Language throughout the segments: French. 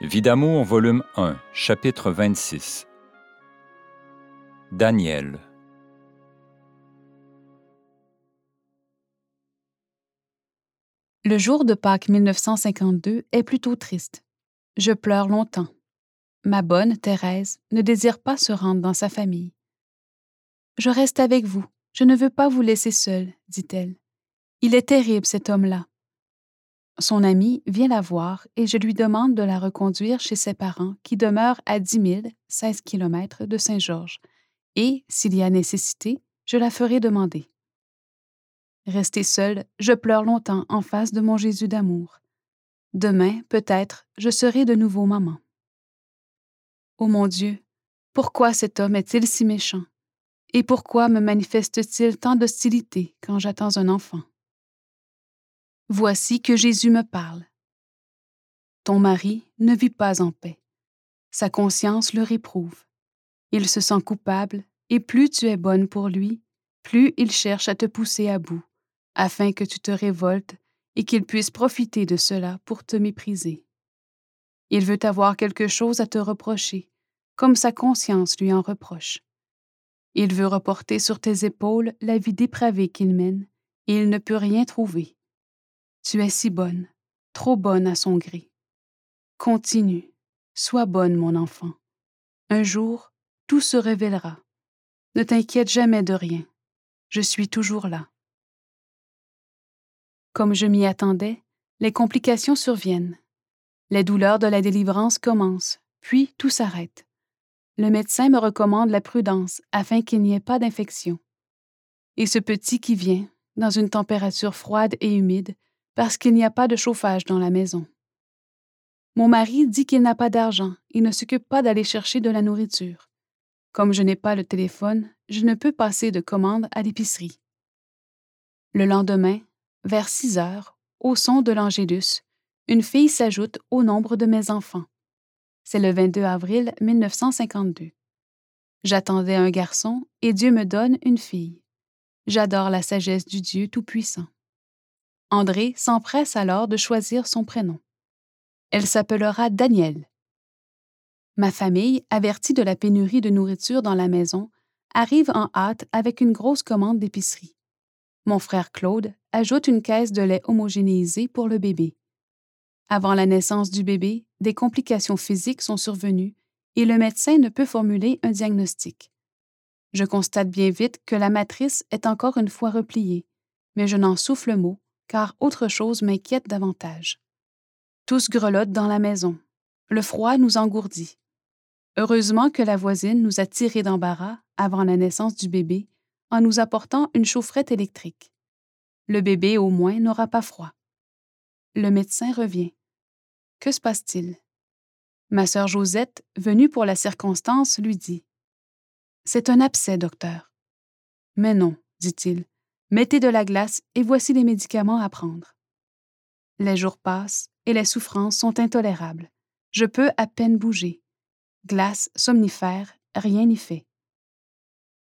Vie d'amour, volume 1, chapitre 26. Daniel. Le jour de Pâques 1952 est plutôt triste. Je pleure longtemps. Ma bonne Thérèse ne désire pas se rendre dans sa famille. Je reste avec vous. Je ne veux pas vous laisser seule, dit-elle. Il est terrible, cet homme-là. Son ami vient la voir et je lui demande de la reconduire chez ses parents qui demeurent à 10 000, 16 km de Saint-Georges, et, s'il y a nécessité, je la ferai demander. Restée seule, je pleure longtemps en face de mon Jésus d'amour. Demain, peut-être, je serai de nouveau maman. Ô mon Dieu, pourquoi cet homme est-il si méchant? Et pourquoi me manifeste-t-il tant d'hostilité quand j'attends un enfant? Voici que Jésus me parle. Ton mari ne vit pas en paix. Sa conscience le réprouve. Il se sent coupable, et plus tu es bonne pour lui, plus il cherche à te pousser à bout, afin que tu te révoltes et qu'il puisse profiter de cela pour te mépriser. Il veut avoir quelque chose à te reprocher, comme sa conscience lui en reproche. Il veut reporter sur tes épaules la vie dépravée qu'il mène, et il ne peut rien trouver. Tu es si bonne, trop bonne à son gré. Continue, sois bonne, mon enfant. Un jour, tout se révélera. Ne t'inquiète jamais de rien. Je suis toujours là. Comme je m'y attendais, les complications surviennent. Les douleurs de la délivrance commencent, puis tout s'arrête. Le médecin me recommande la prudence afin qu'il n'y ait pas d'infection. Et ce petit qui vient, dans une température froide et humide, parce qu'il n'y a pas de chauffage dans la maison. Mon mari dit qu'il n'a pas d'argent et ne s'occupe pas d'aller chercher de la nourriture. Comme je n'ai pas le téléphone, je ne peux passer de commande à l'épicerie. Le lendemain, vers 6 heures, au son de l'Angélus, une fille s'ajoute au nombre de mes enfants. C'est le 22 avril 1952. J'attendais un garçon et Dieu me donne une fille. J'adore la sagesse du Dieu Tout-Puissant. André s'empresse alors de choisir son prénom. Elle s'appellera Daniel. Ma famille, avertie de la pénurie de nourriture dans la maison, arrive en hâte avec une grosse commande d'épicerie. Mon frère Claude ajoute une caisse de lait homogénéisé pour le bébé. Avant la naissance du bébé, des complications physiques sont survenues et le médecin ne peut formuler un diagnostic. Je constate bien vite que la matrice est encore une fois repliée, mais je n'en souffle mot car autre chose m'inquiète davantage. Tous grelottent dans la maison. Le froid nous engourdit. Heureusement que la voisine nous a tirés d'embarras avant la naissance du bébé en nous apportant une chaufferette électrique. Le bébé, au moins, n'aura pas froid. Le médecin revient. Que se passe-t-il? Ma sœur Josette, venue pour la circonstance, lui dit C'est un abcès, docteur. Mais non, dit-il, Mettez de la glace et voici les médicaments à prendre. Les jours passent et les souffrances sont intolérables. Je peux à peine bouger. Glace, somnifère, rien n'y fait.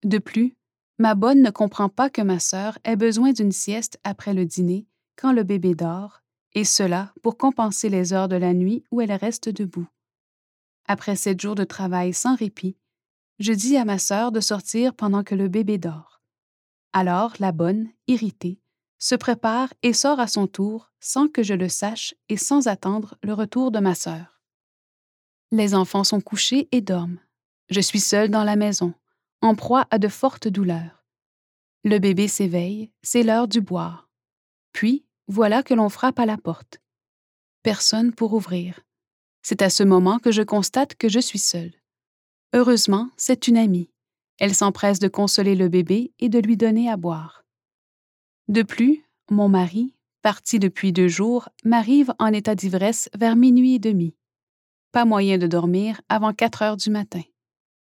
De plus, ma bonne ne comprend pas que ma sœur ait besoin d'une sieste après le dîner quand le bébé dort, et cela pour compenser les heures de la nuit où elle reste debout. Après sept jours de travail sans répit, je dis à ma sœur de sortir pendant que le bébé dort. Alors la bonne, irritée, se prépare et sort à son tour sans que je le sache et sans attendre le retour de ma sœur. Les enfants sont couchés et dorment. Je suis seule dans la maison, en proie à de fortes douleurs. Le bébé s'éveille, c'est l'heure du boire. Puis, voilà que l'on frappe à la porte. Personne pour ouvrir. C'est à ce moment que je constate que je suis seule. Heureusement, c'est une amie. Elle s'empresse de consoler le bébé et de lui donner à boire. De plus, mon mari, parti depuis deux jours, m'arrive en état d'ivresse vers minuit et demi. Pas moyen de dormir avant quatre heures du matin.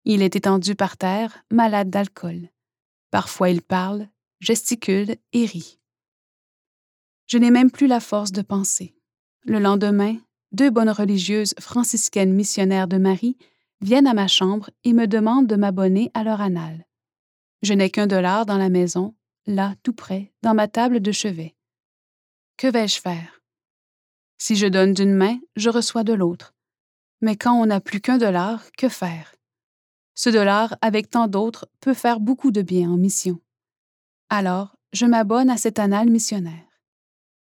Il est étendu par terre, malade d'alcool. Parfois il parle, gesticule et rit. Je n'ai même plus la force de penser. Le lendemain, deux bonnes religieuses franciscaines missionnaires de Marie viennent à ma chambre et me demandent de m'abonner à leur annale. Je n'ai qu'un dollar dans la maison, là, tout près, dans ma table de chevet. Que vais-je faire? Si je donne d'une main, je reçois de l'autre. Mais quand on n'a plus qu'un dollar, que faire? Ce dollar, avec tant d'autres, peut faire beaucoup de bien en mission. Alors, je m'abonne à cet annal missionnaire.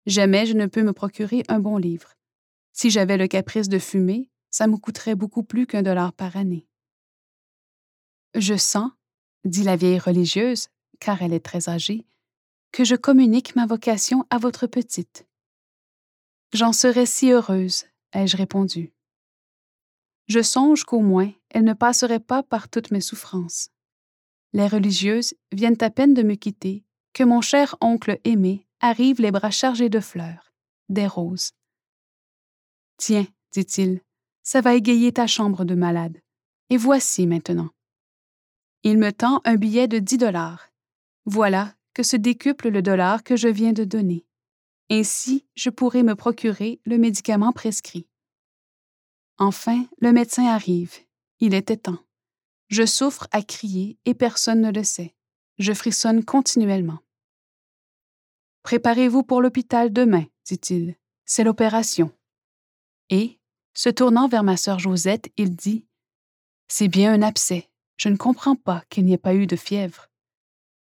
Jamais je ne peux me procurer un bon livre. Si j'avais le caprice de fumer, ça me coûterait beaucoup plus qu'un dollar par année. Je sens, dit la vieille religieuse, car elle est très âgée, que je communique ma vocation à votre petite. J'en serais si heureuse, ai-je répondu. Je songe qu'au moins elle ne passerait pas par toutes mes souffrances. Les religieuses viennent à peine de me quitter que mon cher oncle aimé arrive les bras chargés de fleurs, des roses. Tiens, dit-il, ça va égayer ta chambre de malade. Et voici maintenant. Il me tend un billet de dix dollars. Voilà que se décuple le dollar que je viens de donner. Ainsi, je pourrai me procurer le médicament prescrit. Enfin, le médecin arrive. Il était temps. Je souffre à crier et personne ne le sait. Je frissonne continuellement. Préparez-vous pour l'hôpital demain, dit-il. C'est l'opération. Et, se tournant vers ma sœur Josette, il dit C'est bien un abcès. Je ne comprends pas qu'il n'y ait pas eu de fièvre.